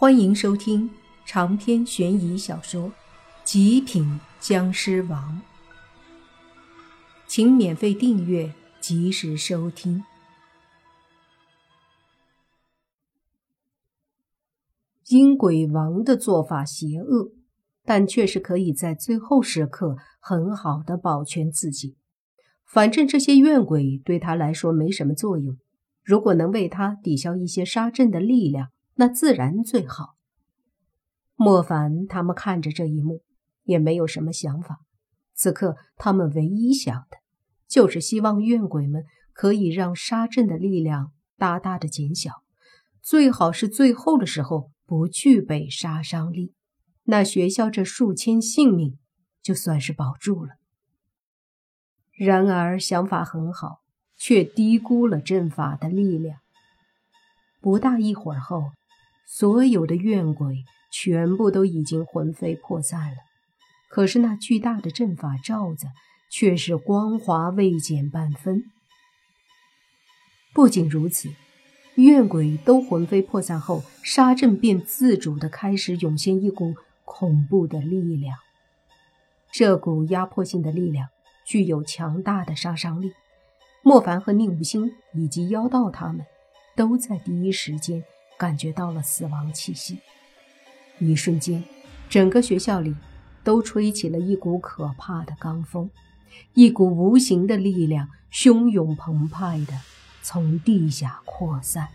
欢迎收听长篇悬疑小说《极品僵尸王》，请免费订阅，及时收听。阴鬼王的做法邪恶，但却是可以在最后时刻很好的保全自己。反正这些怨鬼对他来说没什么作用，如果能为他抵消一些杀阵的力量。那自然最好。莫凡他们看着这一幕，也没有什么想法。此刻他们唯一想的，就是希望怨鬼们可以让杀阵的力量大大的减小，最好是最后的时候不具备杀伤力。那学校这数千性命就算是保住了。然而想法很好，却低估了阵法的力量。不大一会儿后。所有的怨鬼全部都已经魂飞魄散了，可是那巨大的阵法罩子却是光滑未减半分。不仅如此，怨鬼都魂飞魄散后，杀阵便自主的开始涌现一股恐怖的力量。这股压迫性的力量具有强大的杀伤力。莫凡和宁无心以及妖道他们都在第一时间。感觉到了死亡气息，一瞬间，整个学校里都吹起了一股可怕的罡风，一股无形的力量汹涌澎湃的从地下扩散。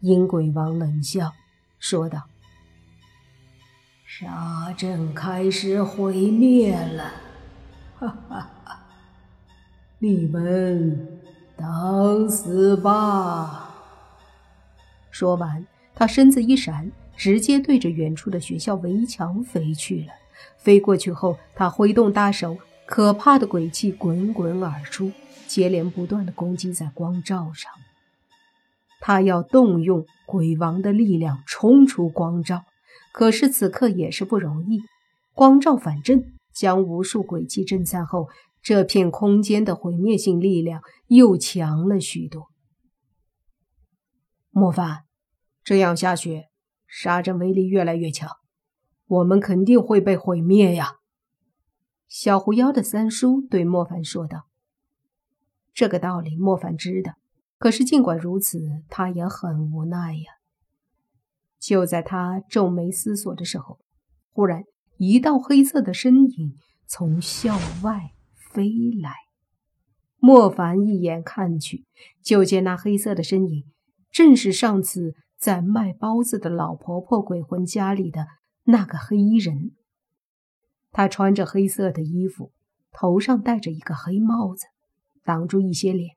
阴鬼王冷笑说道：“杀阵开始毁灭了，哈哈哈！你们等死吧！”说完，他身子一闪，直接对着远处的学校围墙飞去了。飞过去后，他挥动大手，可怕的鬼气滚滚而出，接连不断的攻击在光照上。他要动用鬼王的力量冲出光照，可是此刻也是不容易。光照反震，将无数鬼气震散后，这片空间的毁灭性力量又强了许多。莫凡。这样下去，杀阵威力越来越强，我们肯定会被毁灭呀！小狐妖的三叔对莫凡说道。这个道理莫凡知道，可是尽管如此，他也很无奈呀。就在他皱眉思索的时候，忽然一道黑色的身影从校外飞来。莫凡一眼看去，就见那黑色的身影正是上次。在卖包子的老婆婆鬼魂家里的那个黑衣人，他穿着黑色的衣服，头上戴着一个黑帽子，挡住一些脸，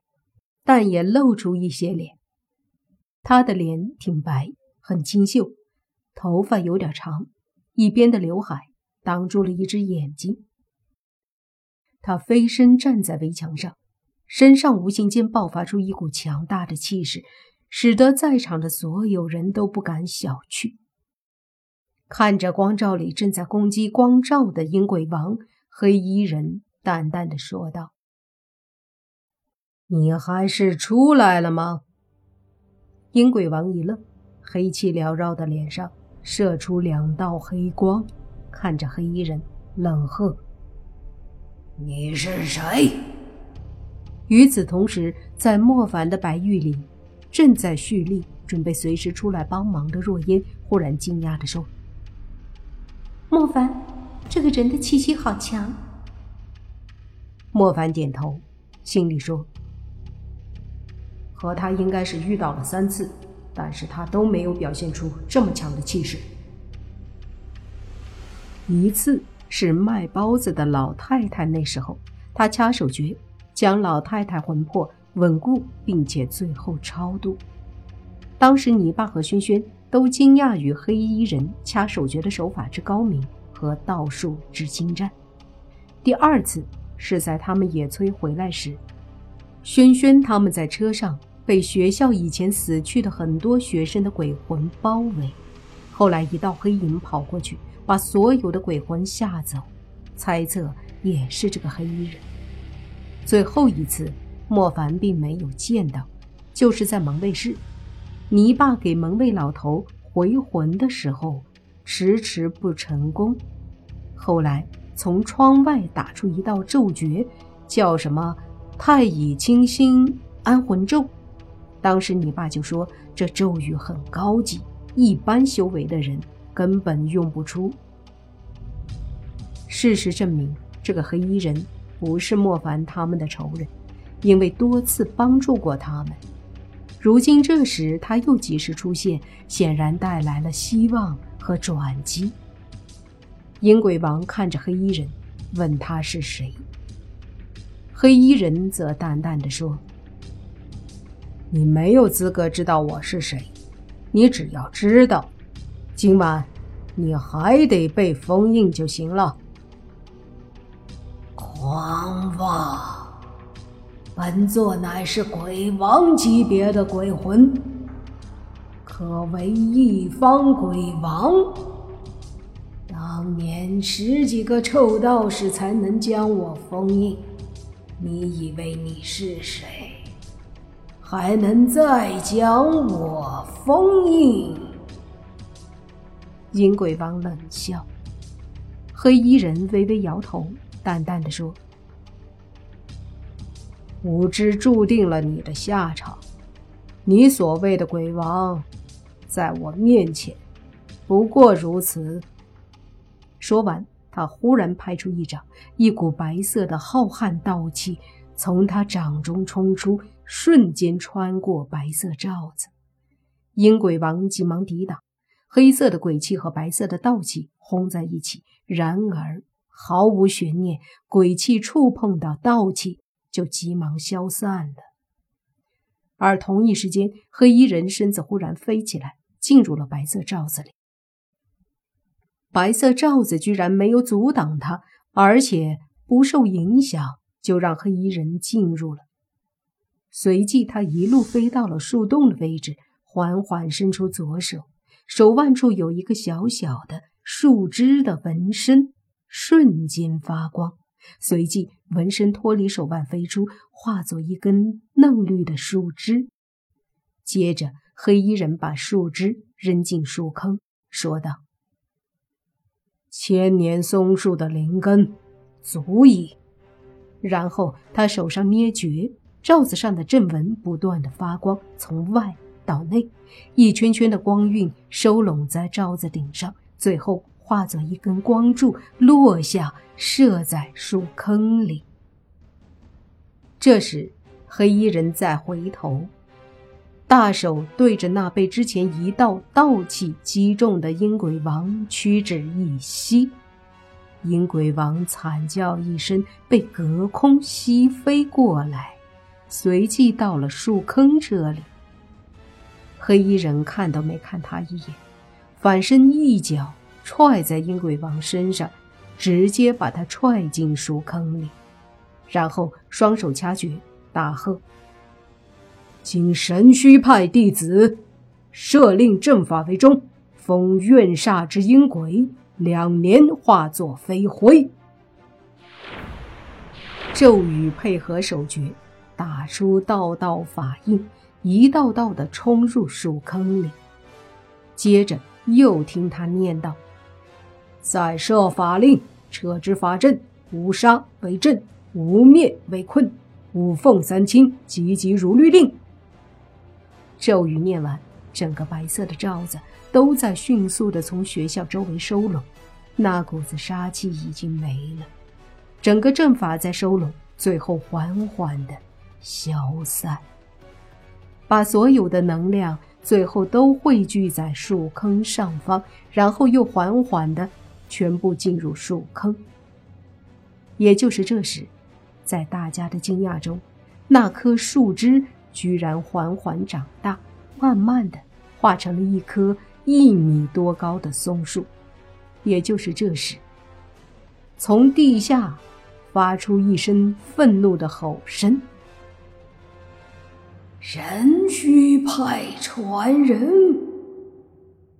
但也露出一些脸。他的脸挺白，很清秀，头发有点长，一边的刘海挡住了一只眼睛。他飞身站在围墙上，身上无形间爆发出一股强大的气势。使得在场的所有人都不敢小觑。看着光照里正在攻击光照的阴鬼王，黑衣人淡淡的说道：“你还是出来了吗？”阴鬼王一愣，黑气缭绕的脸上射出两道黑光，看着黑衣人冷喝：“你是谁？”与此同时，在莫凡的白玉里。正在蓄力，准备随时出来帮忙的若烟忽然惊讶地说：“莫凡，这个人的气息好强。”莫凡点头，心里说：“和他应该是遇到了三次，但是他都没有表现出这么强的气势。一次是卖包子的老太太，那时候他掐手诀，将老太太魂魄。”稳固，并且最后超度。当时泥巴和轩轩都惊讶于黑衣人掐手诀的手法之高明和道术之精湛。第二次是在他们野炊回来时，轩轩他们在车上被学校以前死去的很多学生的鬼魂包围，后来一道黑影跑过去，把所有的鬼魂吓走，猜测也是这个黑衣人。最后一次。莫凡并没有见到，就是在门卫室，泥巴给门卫老头回魂的时候，迟迟不成功。后来从窗外打出一道咒诀，叫什么“太乙清心安魂咒”。当时你爸就说这咒语很高级，一般修为的人根本用不出。事实证明，这个黑衣人不是莫凡他们的仇人，因为多次帮助过他们。如今这时他又及时出现，显然带来了希望和转机。阴鬼王看着黑衣人，问他是谁。黑衣人则淡淡的说：“你没有资格知道我是谁，你只要知道，今晚你还得被封印就行了。”狂妄！本座乃是鬼王级别的鬼魂，可为一方鬼王。当年十几个臭道士才能将我封印，你以为你是谁？还能再将我封印？阴鬼王冷笑，黑衣人微微摇头，淡淡的说。无知注定了你的下场，你所谓的鬼王，在我面前不过如此。说完，他忽然拍出一掌，一股白色的浩瀚道气从他掌中冲出，瞬间穿过白色罩子。阴鬼王急忙抵挡，黑色的鬼气和白色的道气轰在一起，然而毫无悬念，鬼气触碰到道气。就急忙消散了。而同一时间，黑衣人身子忽然飞起来，进入了白色罩子里。白色罩子居然没有阻挡他，而且不受影响，就让黑衣人进入了。随即，他一路飞到了树洞的位置，缓缓伸出左手，手腕处有一个小小的树枝的纹身，瞬间发光。随即，纹身脱离手腕飞出，化作一根嫩绿的树枝。接着，黑衣人把树枝扔进树坑，说道：“千年松树的灵根足矣。”然后他手上捏诀，罩子上的阵纹不断的发光，从外到内，一圈圈的光晕收拢在罩子顶上，最后。化作一根光柱落下，射在树坑里。这时，黑衣人再回头，大手对着那被之前一道道气击中的阴鬼王屈指一吸，阴鬼王惨叫一声，被隔空吸飞过来，随即到了树坑这里。黑衣人看都没看他一眼，反身一脚。踹在阴鬼王身上，直接把他踹进树坑里，然后双手掐诀，大喝：“请神虚派弟子设令阵法为中，封怨煞之阴鬼两年化作飞灰。”咒语配合手诀，打出道道法印，一道道的冲入树坑里。接着又听他念道。再设法令，撤之法阵，无杀为阵，无灭为困，五凤三清，急急如律令。咒语念完，整个白色的罩子都在迅速的从学校周围收拢，那股子杀气已经没了，整个阵法在收拢，最后缓缓的消散，把所有的能量最后都汇聚在树坑上方，然后又缓缓的。全部进入树坑。也就是这时，在大家的惊讶中，那棵树枝居然缓缓长大，慢慢的化成了一棵一米多高的松树。也就是这时，从地下发出一声愤怒的吼声：“人虚派传人，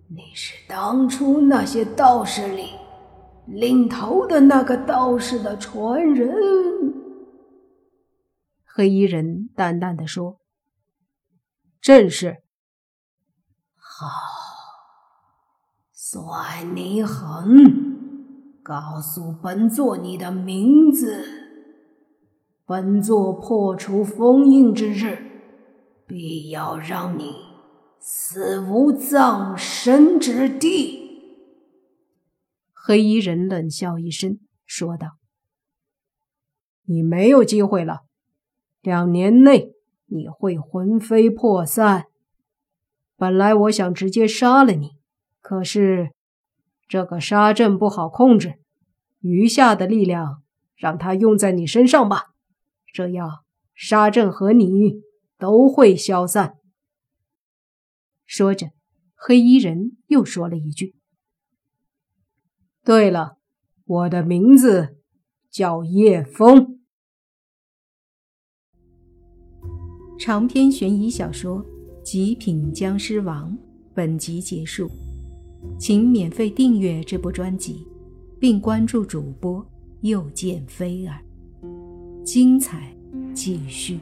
你是当初那些道士里？”领头的那个道士的传人。黑衣人淡淡的说正是好算你狠告诉本座你的名字。本座破除封印之日必要让你死无葬身之地。黑衣人冷笑一声，说道：“你没有机会了，两年内你会魂飞魄散。本来我想直接杀了你。”可是，这个沙阵不好控制，余下的力量让它用在你身上吧，这样沙阵和你都会消散。说着，黑衣人又说了一句：“对了，我的名字叫叶枫。”长篇悬疑小说《极品僵尸王》本集结束。请免费订阅这部专辑，并关注主播又见菲儿，精彩继续。